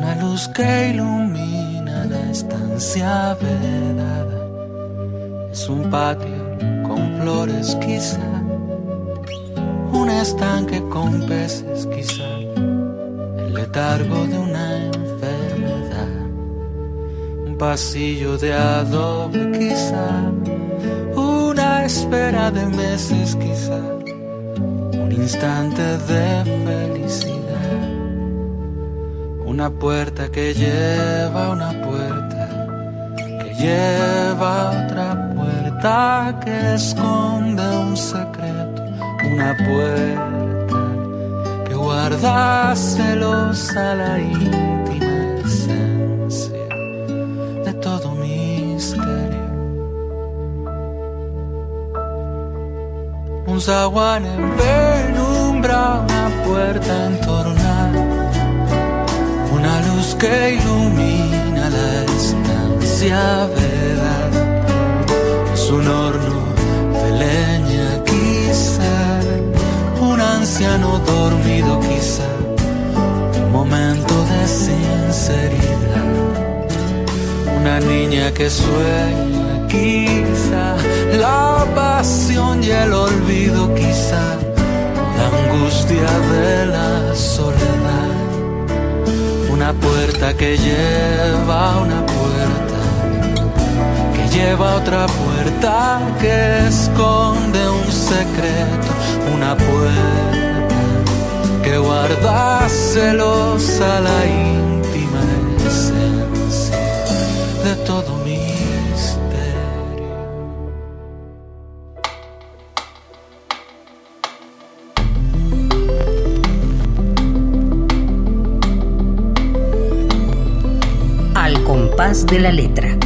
una luz que ilumina la estancia vedada. Es un patio con flores quizá, un estanque con peces quizá, el letargo de una enfermedad, un pasillo de adobe quizá, espera de meses quizá, un instante de felicidad, una puerta que lleva una puerta que lleva otra que esconde un secreto, una puerta que guarda celosa la íntima Un zaguán en penumbra, una puerta entornada, una luz que ilumina la estancia verdad un horno de leña quizá, un anciano dormido quizá, un momento de sinceridad, una niña que sueña quizá, la pasión y el olvido quizá, la angustia de la soledad, una puerta que lleva una puerta lleva otra puerta que esconde un secreto, una puerta que guarda celosa la íntima esencia de todo De la letra.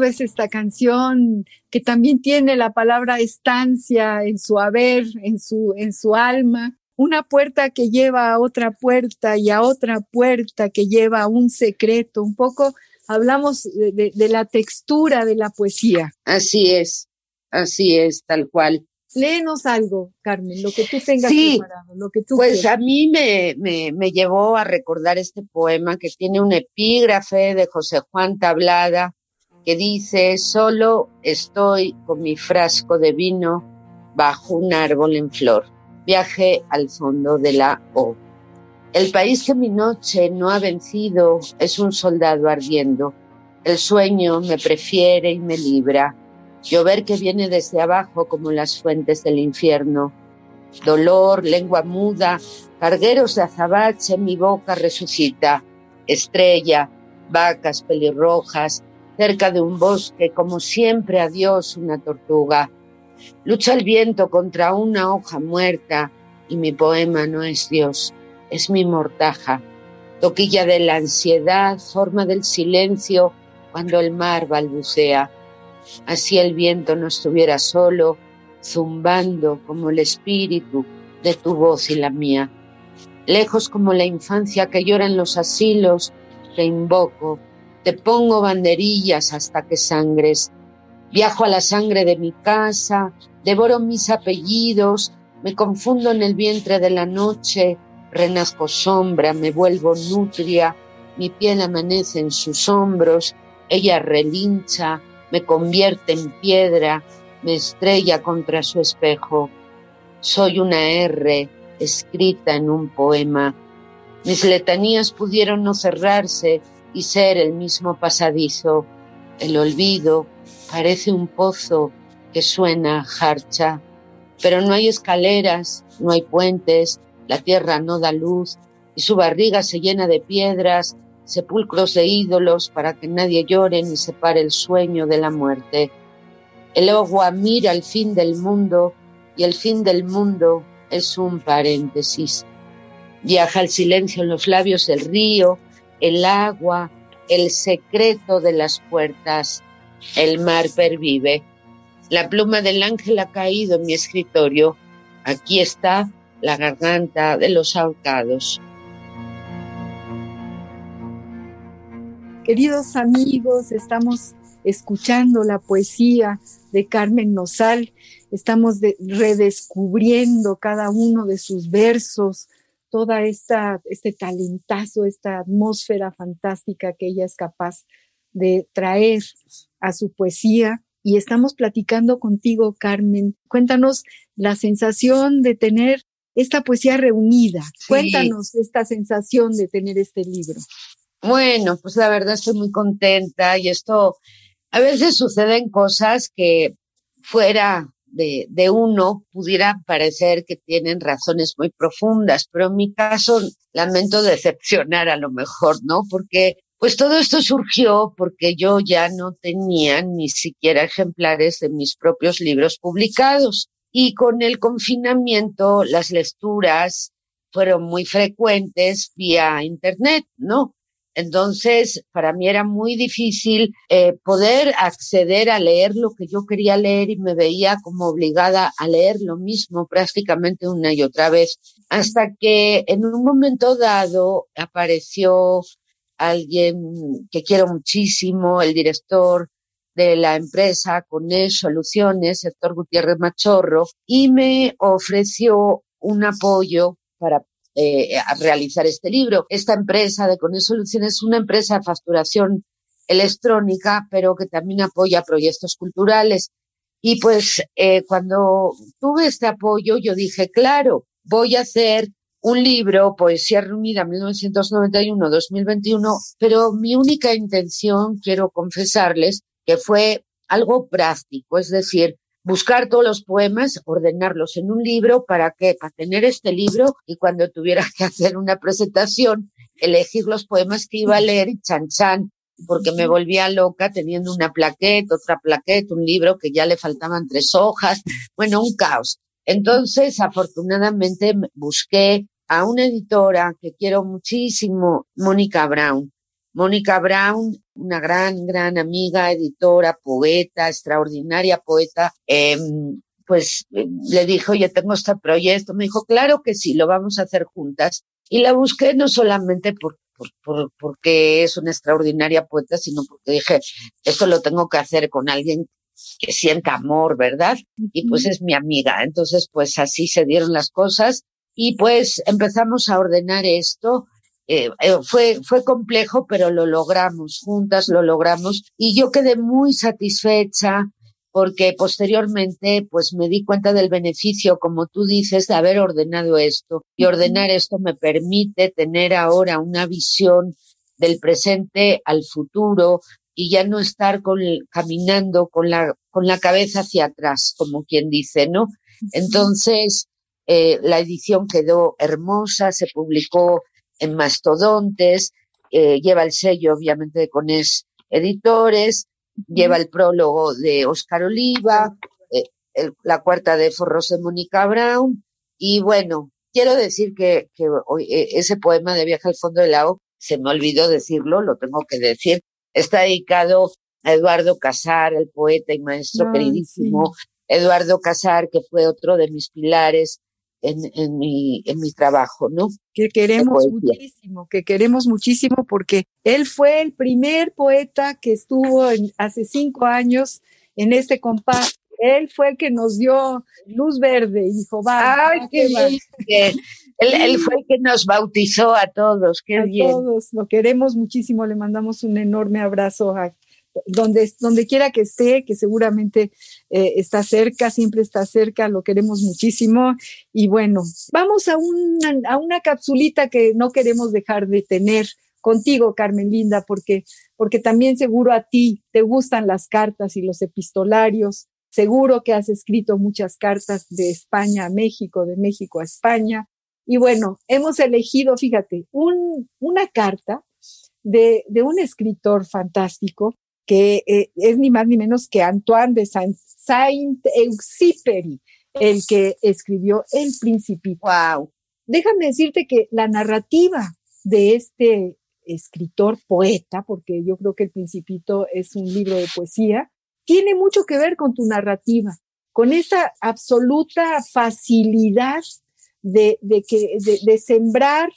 ves esta canción que también tiene la palabra estancia en su haber, en su, en su alma? Una puerta que lleva a otra puerta y a otra puerta que lleva a un secreto. Un poco hablamos de, la textura de la poesía. Así es, así es, tal cual. Léenos algo, Carmen, lo que tú tengas preparado, lo que tú Pues a mí me, me, me, llevó a recordar este poema que tiene un epígrafe de José Juan Tablada, que dice, solo estoy con mi frasco de vino bajo un árbol en flor. Viaje al fondo de la O. El país que mi noche no ha vencido es un soldado ardiendo. El sueño me prefiere y me libra. Llover que viene desde abajo como las fuentes del infierno. Dolor, lengua muda, cargueros de azabache, mi boca resucita. Estrella, vacas pelirrojas, cerca de un bosque, como siempre adiós una tortuga. Lucha el viento contra una hoja muerta y mi poema no es Dios, es mi mortaja. Toquilla de la ansiedad, forma del silencio cuando el mar balbucea. Así el viento no estuviera solo, zumbando como el espíritu de tu voz y la mía. Lejos como la infancia que llora en los asilos, te invoco te pongo banderillas hasta que sangres. Viajo a la sangre de mi casa, devoro mis apellidos, me confundo en el vientre de la noche, renazco sombra, me vuelvo nutria, mi piel amanece en sus hombros, ella relincha, me convierte en piedra, me estrella contra su espejo. Soy una R escrita en un poema. Mis letanías pudieron no cerrarse, y ser el mismo pasadizo. El olvido parece un pozo que suena jarcha, pero no hay escaleras, no hay puentes, la tierra no da luz y su barriga se llena de piedras, sepulcros de ídolos para que nadie llore ni separe el sueño de la muerte. El agua mira el fin del mundo y el fin del mundo es un paréntesis. Viaja el silencio en los labios del río el agua, el secreto de las puertas, el mar pervive. La pluma del ángel ha caído en mi escritorio. Aquí está la garganta de los ahorcados. Queridos amigos, estamos escuchando la poesía de Carmen Nosal estamos redescubriendo cada uno de sus versos, toda esta, este talentazo, esta atmósfera fantástica que ella es capaz de traer a su poesía. Y estamos platicando contigo, Carmen. Cuéntanos la sensación de tener esta poesía reunida. Cuéntanos esta sensación de tener este libro. Bueno, pues la verdad estoy muy contenta y esto, a veces suceden cosas que fuera de, de, uno pudiera parecer que tienen razones muy profundas, pero en mi caso lamento decepcionar a lo mejor, ¿no? Porque pues todo esto surgió porque yo ya no tenía ni siquiera ejemplares de mis propios libros publicados y con el confinamiento las lecturas fueron muy frecuentes vía internet, ¿no? Entonces, para mí era muy difícil eh, poder acceder a leer lo que yo quería leer y me veía como obligada a leer lo mismo prácticamente una y otra vez, hasta que en un momento dado apareció alguien que quiero muchísimo, el director de la empresa Conés Soluciones, Héctor Gutiérrez Machorro, y me ofreció un apoyo para eh, realizar este libro. Esta empresa de Conés Soluciones es una empresa de facturación electrónica, pero que también apoya proyectos culturales. Y pues eh, cuando tuve este apoyo, yo dije, claro, voy a hacer un libro, Poesía Reunida 1991-2021, pero mi única intención, quiero confesarles, que fue algo práctico, es decir, buscar todos los poemas, ordenarlos en un libro, ¿para qué? Para tener este libro y cuando tuviera que hacer una presentación, elegir los poemas que iba a leer y chan chan, porque me volvía loca teniendo una plaqueta, otra plaqueta, un libro que ya le faltaban tres hojas, bueno, un caos. Entonces, afortunadamente, busqué a una editora que quiero muchísimo, Mónica Brown. Mónica Brown, una gran, gran amiga, editora, poeta, extraordinaria poeta, em, pues eh, le dijo, oye, tengo este proyecto. Me dijo, claro que sí, lo vamos a hacer juntas. Y la busqué no solamente por, por, porque es una extraordinaria poeta, sino porque dije, esto lo tengo que hacer con alguien que sienta amor, ¿verdad? Y pues es mi amiga. Entonces, pues así se dieron las cosas y pues empezamos a ordenar esto. Eh, eh, fue, fue complejo, pero lo logramos, juntas lo logramos. Y yo quedé muy satisfecha porque posteriormente pues me di cuenta del beneficio, como tú dices, de haber ordenado esto. Y ordenar esto me permite tener ahora una visión del presente al futuro y ya no estar con, caminando con la, con la cabeza hacia atrás, como quien dice, ¿no? Entonces, eh, la edición quedó hermosa, se publicó en Mastodontes, eh, lleva el sello obviamente de Conés Editores, lleva el prólogo de Oscar Oliva, eh, la cuarta de Forros de Mónica Brown, y bueno, quiero decir que, ese poema de Viaje al fondo del lago, se me olvidó decirlo, lo tengo que decir, está dedicado a Eduardo Casar, el poeta y maestro queridísimo, Eduardo Casar, que fue otro de mis pilares en, mi, en mi trabajo, ¿no? Que queremos muchísimo, que queremos muchísimo porque él fue el primer poeta que estuvo hace cinco años en este compás. Él fue el que nos dio luz verde y dijo, va. Ay, qué bien. Él, fue el que nos bautizó a todos, qué bien. A todos, lo queremos muchísimo, le mandamos un enorme abrazo a, donde, donde quiera que esté, que seguramente eh, está cerca, siempre está cerca, lo queremos muchísimo. Y bueno, vamos a una, a una capsulita que no queremos dejar de tener contigo, Carmen Linda, porque, porque también seguro a ti te gustan las cartas y los epistolarios. Seguro que has escrito muchas cartas de España a México, de México a España. Y bueno, hemos elegido, fíjate, un, una carta de, de un escritor fantástico que eh, es ni más ni menos que Antoine de Saint-Exupéry, el que escribió El Principito. Wow. Déjame decirte que la narrativa de este escritor poeta, porque yo creo que El Principito es un libro de poesía, tiene mucho que ver con tu narrativa, con esa absoluta facilidad de, que, de, sembrar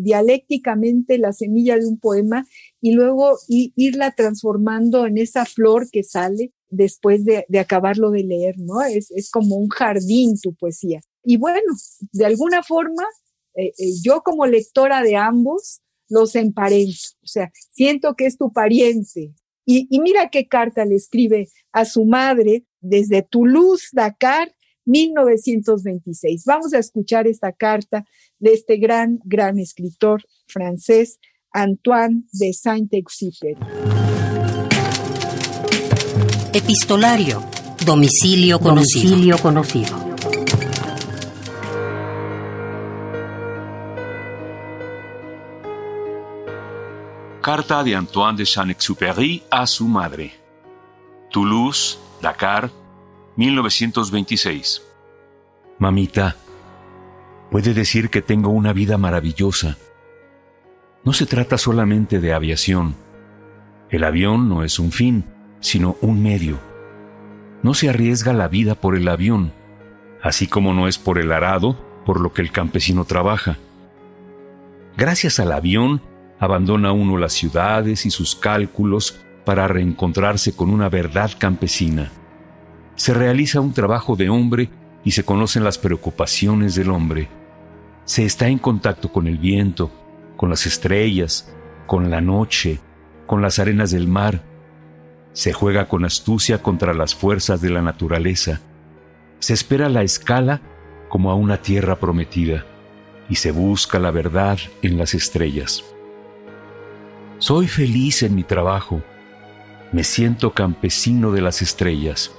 dialécticamente la semilla de un poema y luego irla transformando en esa flor que sale después de, acabarlo de leer, ¿no? Es, como un jardín tu poesía. Y bueno, de alguna forma, eh, eh, yo como lectora de ambos, los emparento, o sea, siento que es tu pariente. Y, y mira qué carta le escribe a su madre desde Toulouse, Dakar, 1926. Vamos a escuchar esta carta de este gran, gran escritor francés, Antoine de Saint-Exupéry. Epistolario. Domicilio conocido. Domicilio conocido. Carta de Antoine de Saint-Exupéry a su madre. Toulouse, Dakar, 1926. Mamita, puede decir que tengo una vida maravillosa. No se trata solamente de aviación. El avión no es un fin, sino un medio. No se arriesga la vida por el avión, así como no es por el arado por lo que el campesino trabaja. Gracias al avión, abandona uno las ciudades y sus cálculos para reencontrarse con una verdad campesina se realiza un trabajo de hombre y se conocen las preocupaciones del hombre. Se está en contacto con el viento, con las estrellas, con la noche, con las arenas del mar. Se juega con astucia contra las fuerzas de la naturaleza. Se espera la escala como a una tierra prometida y se busca la verdad en las estrellas. Soy feliz en mi trabajo. Me siento campesino de las estrellas.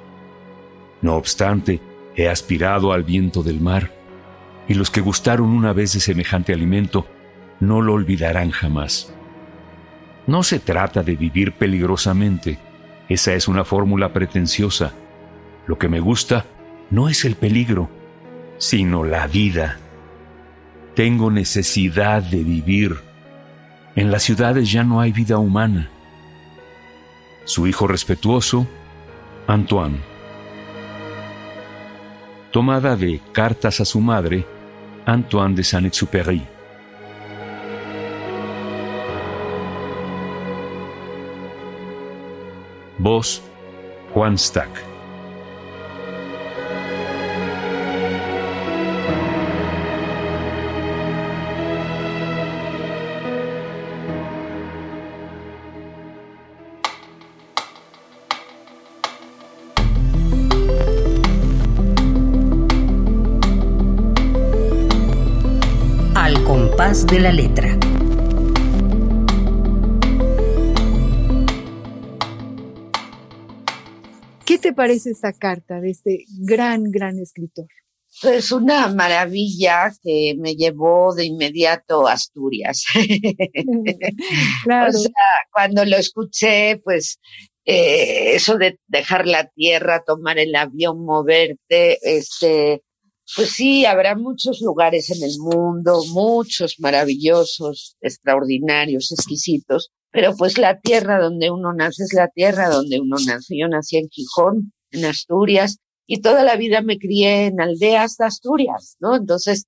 No obstante, he aspirado al viento del mar, y los que gustaron una vez de semejante alimento no lo olvidarán jamás. No se trata de vivir peligrosamente, esa es una fórmula pretenciosa. Lo que me gusta no es el peligro, sino la vida. Tengo necesidad de vivir. En las ciudades ya no hay vida humana. Su hijo respetuoso, Antoine tomada de Cartas a su madre, Antoine de Saint-Exupéry. Voz, Juan Stack. De la letra. ¿Qué te parece esta carta de este gran, gran escritor? Es una maravilla que me llevó de inmediato a Asturias. <laughs> claro. O sea, cuando lo escuché, pues eh, eso de dejar la tierra, tomar el avión, moverte, este, pues sí, habrá muchos lugares en el mundo, muchos maravillosos, extraordinarios, exquisitos, pero pues la tierra donde uno nace es la tierra donde uno nace. Yo nací en Gijón, en Asturias, y toda la vida me crié en aldeas de Asturias, ¿no? Entonces,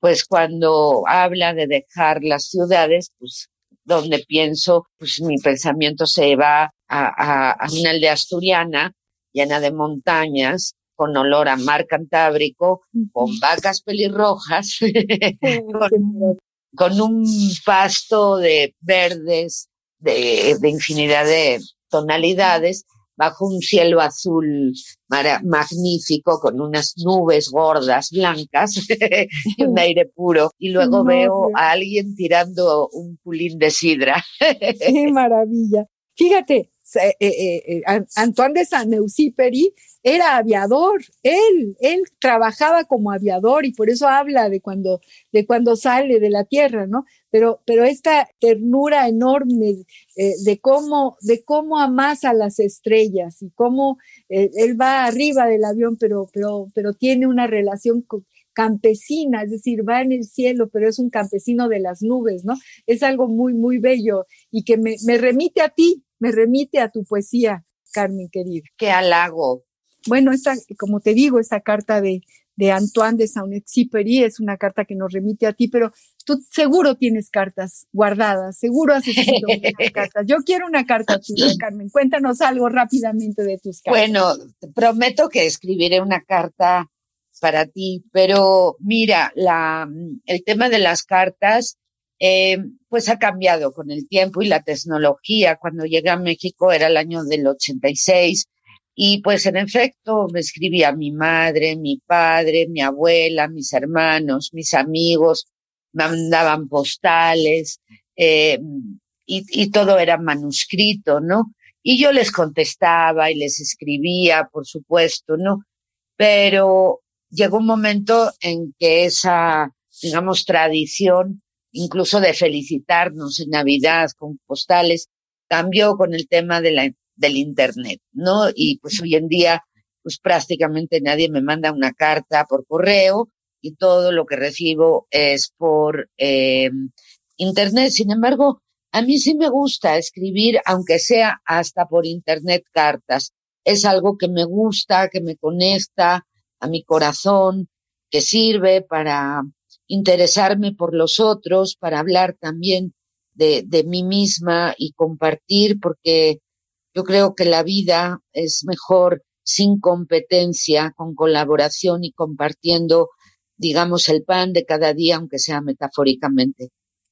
pues cuando habla de dejar las ciudades, pues donde pienso, pues mi pensamiento se va a, a una aldea asturiana llena de montañas, con olor a mar Cantábrico, con vacas pelirrojas, <laughs> con, un pasto de verdes, de, infinidad de tonalidades, bajo un cielo azul magnífico, con unas nubes gordas, blancas, <laughs> y un aire puro. Y luego veo a alguien tirando un pulín de sidra. ¡Qué <laughs> maravilla! Fíjate, eh, eh, eh, Antoine de Saint-Exupéry era aviador, él, él trabajaba como aviador y por eso habla de cuando, de cuando sale de la tierra, ¿no? Pero, pero esta ternura enorme de cómo, de cómo amasa las estrellas y cómo él va arriba del avión, pero, pero, pero tiene una relación campesina, es decir, va en el cielo, pero es un campesino de las nubes, ¿no? Es algo muy, muy bello y que me, me remite a ti, me remite a tu poesía, Carmen querida. Qué halago. Bueno, esta, como te digo, esta carta de, de Antoine de Saint-Exupéry, es una carta que nos remite a ti, pero tú seguro tienes cartas guardadas, seguro has escrito muchas cartas. Yo quiero una carta tuya, Carmen. Cuéntanos algo rápidamente de tus cartas. Bueno, prometo que escribiré una carta para ti, pero mira, la, el tema de las cartas, eh, pues ha cambiado con el tiempo y la tecnología. Cuando llegué a México era el año del 86 y pues en efecto me escribía mi madre, mi padre, mi abuela, mis hermanos, mis amigos, mandaban postales eh, y, y todo era manuscrito, ¿no? Y yo les contestaba y les escribía, por supuesto, ¿no? Pero llegó un momento en que esa, digamos, tradición, incluso de felicitarnos en Navidad con postales, cambió con el tema de la del Internet, ¿no? Y pues hoy en día, pues prácticamente nadie me manda una carta por correo y todo lo que recibo es por eh, Internet. Sin embargo, a mí sí me gusta escribir, aunque sea hasta por Internet, cartas. Es algo que me gusta, que me conecta a mi corazón, que sirve para interesarme por los otros, para hablar también de, de mí misma y compartir, porque yo creo que la vida es mejor sin competencia, con colaboración y compartiendo, digamos, el pan de cada día, aunque sea metafóricamente.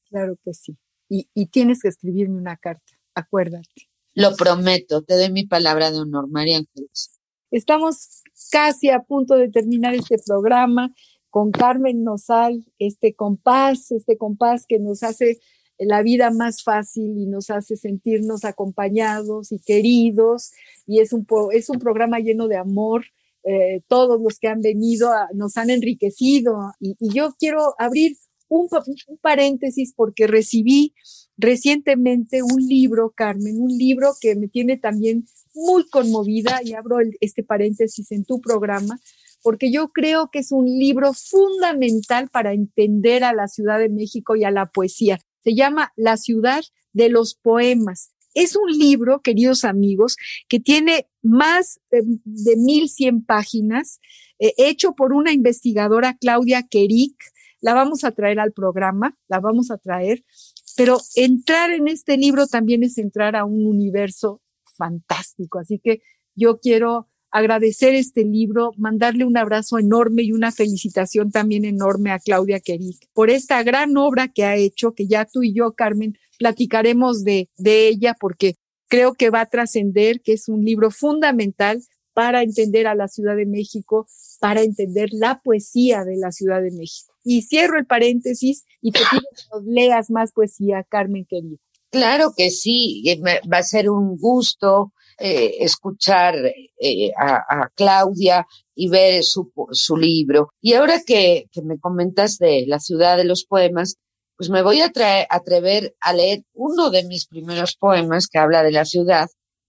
Claro que sí. Y, y tienes que escribirme una carta, acuérdate. Lo prometo, te doy mi palabra de honor, María Ángeles. Estamos casi a punto de terminar este programa con Carmen Nosal, este compás, este compás que nos hace la vida más fácil y nos hace sentirnos acompañados y queridos. Y es un, es un programa lleno de amor. Eh, todos los que han venido nos han enriquecido. Y, yo quiero abrir un, un, paréntesis porque recibí recientemente un libro, Carmen, un libro que me tiene también muy conmovida y abro este paréntesis en tu programa porque yo creo que es un libro fundamental para entender a la Ciudad de México y a la poesía. Se llama La ciudad de los poemas. Es un libro, queridos amigos, que tiene más de mil cien páginas, eh, hecho por una investigadora, Claudia Kerik. La vamos a traer al programa, la vamos a traer. Pero entrar en este libro también es entrar a un universo fantástico. Así que yo quiero agradecer este libro, mandarle un abrazo enorme y una felicitación también enorme a Claudia Kerik por esta gran obra que ha hecho, que ya tú y yo, Carmen, platicaremos de, de ella porque creo que va a trascender, que es un libro fundamental para entender a la Ciudad de México, para entender la poesía de la Ciudad de México. Y cierro el paréntesis y te pido que nos leas más poesía, Carmen querida. Claro que sí, va a ser un gusto eh, escuchar eh, a, Claudia y ver su, su libro. Y ahora que, que, me comentas de la ciudad de los poemas, pues me voy a atrever a leer uno de mis primeros poemas que habla de la ciudad,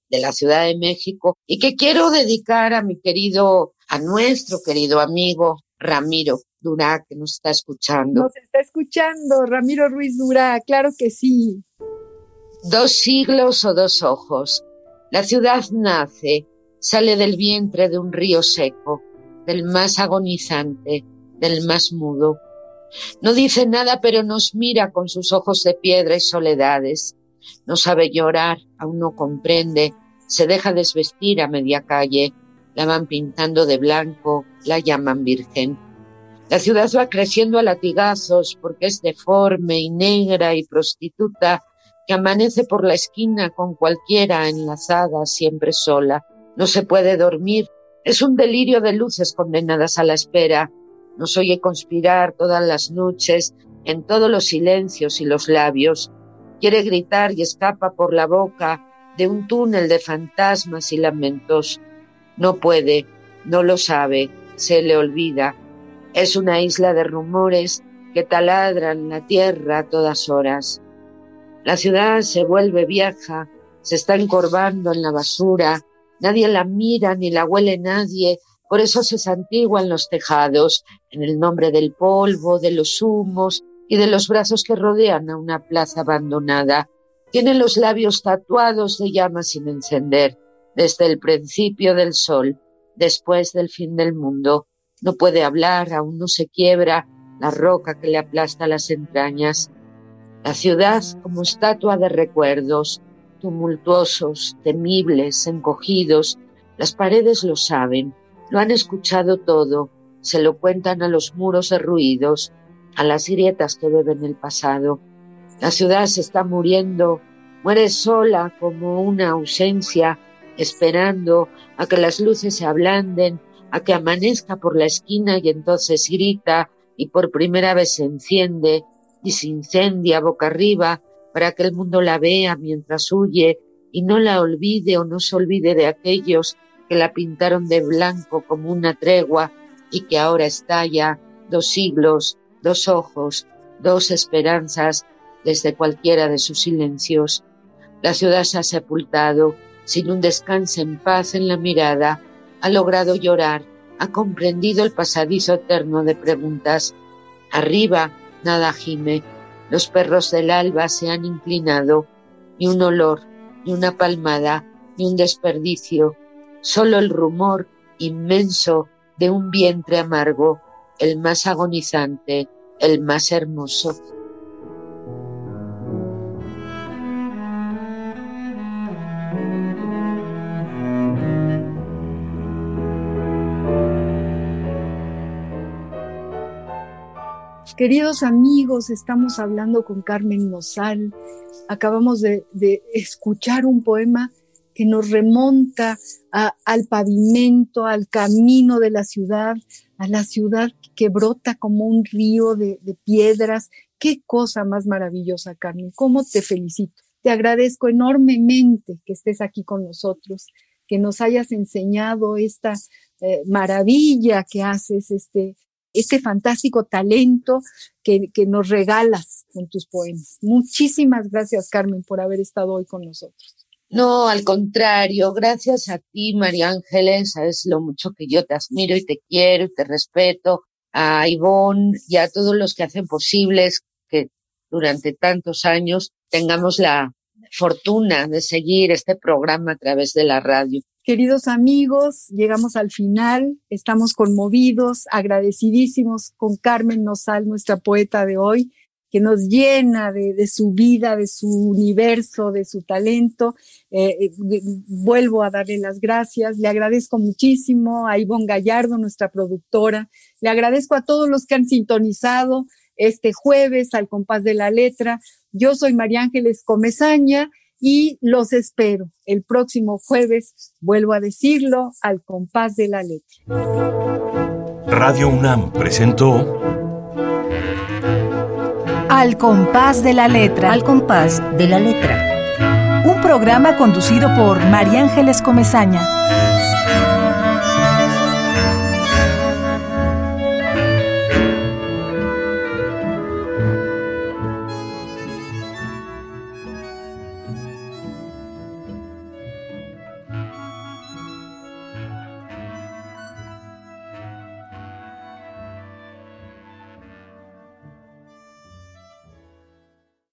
de la Ciudad de México, y que quiero dedicar a mi querido, a nuestro querido amigo Ramiro Durá, que nos está escuchando. Nos está escuchando, Ramiro Ruiz Durá, claro que sí. Dos siglos o dos ojos la ciudad nace, sale del vientre de un río seco, del más agonizante, del más mudo. No dice nada, pero nos mira con sus ojos de piedra y soledades. No sabe llorar, aún no comprende, se deja desvestir a media calle, la van pintando de blanco, la llaman virgen. La ciudad va creciendo a latigazos porque es deforme y negra y prostituta que amanece por la esquina con cualquiera enlazada, siempre sola. No se puede dormir. Es un delirio de luces condenadas a la espera. Nos oye conspirar todas las noches, en todos los silencios y los labios. Quiere gritar y escapa por la boca de un túnel de fantasmas y lamentos. No puede, no lo sabe, se le olvida. Es una isla de rumores que taladran la tierra a todas horas. La ciudad se vuelve vieja, se está encorvando en la basura, nadie la mira ni la huele nadie, por eso se santiguan los tejados, en el nombre del polvo, de los humos y de los brazos que rodean a una plaza abandonada. Tienen los labios tatuados de llamas sin encender, desde el principio del sol, después del fin del mundo. No puede hablar, aún no se quiebra la roca que le aplasta las entrañas. La ciudad como estatua de recuerdos, tumultuosos, temibles, encogidos, las paredes lo saben, lo han escuchado todo, se lo cuentan a los muros derruidos, a las grietas que beben el pasado. La ciudad se está muriendo, muere sola como una ausencia, esperando a que las luces se ablanden, a que amanezca por la esquina y entonces grita y por primera vez se enciende y se incendia boca arriba para que el mundo la vea mientras huye y no la olvide o no se olvide de aquellos que la pintaron de blanco como una tregua y que ahora estalla dos siglos, dos ojos, dos esperanzas desde cualquiera de sus silencios. La ciudad se ha sepultado sin un descanso en paz en la mirada, ha logrado llorar, ha comprendido el pasadizo eterno de preguntas. Arriba nada gime, los perros del alba se han inclinado, ni un olor, ni una palmada, ni un desperdicio, solo el rumor inmenso de un vientre amargo, el más agonizante, el más hermoso. Queridos amigos, estamos hablando con Carmen Nosal. Acabamos de, escuchar un poema que nos remonta al pavimento, al camino de la ciudad, a la ciudad que brota como un río de, piedras. Qué cosa más maravillosa, Carmen. ¿Cómo te felicito? Te agradezco enormemente que estés aquí con nosotros, que nos hayas enseñado esta eh, maravilla que haces, este, este fantástico talento que, que, nos regalas con tus poemas. Muchísimas gracias, Carmen, por haber estado hoy con nosotros. No, al contrario, gracias a ti, María Ángeles, sabes lo mucho que yo te admiro y te quiero y te respeto, a Ivonne y a todos los que hacen posibles que durante tantos años tengamos la fortuna de seguir este programa a través de la radio. Queridos amigos, llegamos al final, estamos conmovidos, agradecidísimos con Carmen Nosal, nuestra poeta de hoy, que nos llena de, su vida, de su universo, de su talento. Eh, eh, vuelvo a darle las gracias. Le agradezco muchísimo a Ivonne Gallardo, nuestra productora. Le agradezco a todos los que han sintonizado este jueves al compás de la letra. Yo soy María Ángeles Comezaña y los espero el próximo jueves, vuelvo a decirlo, al compás de la letra. Radio UNAM presentó Al compás de la letra. Al compás de la letra. Un programa conducido por María Ángeles Comezaña.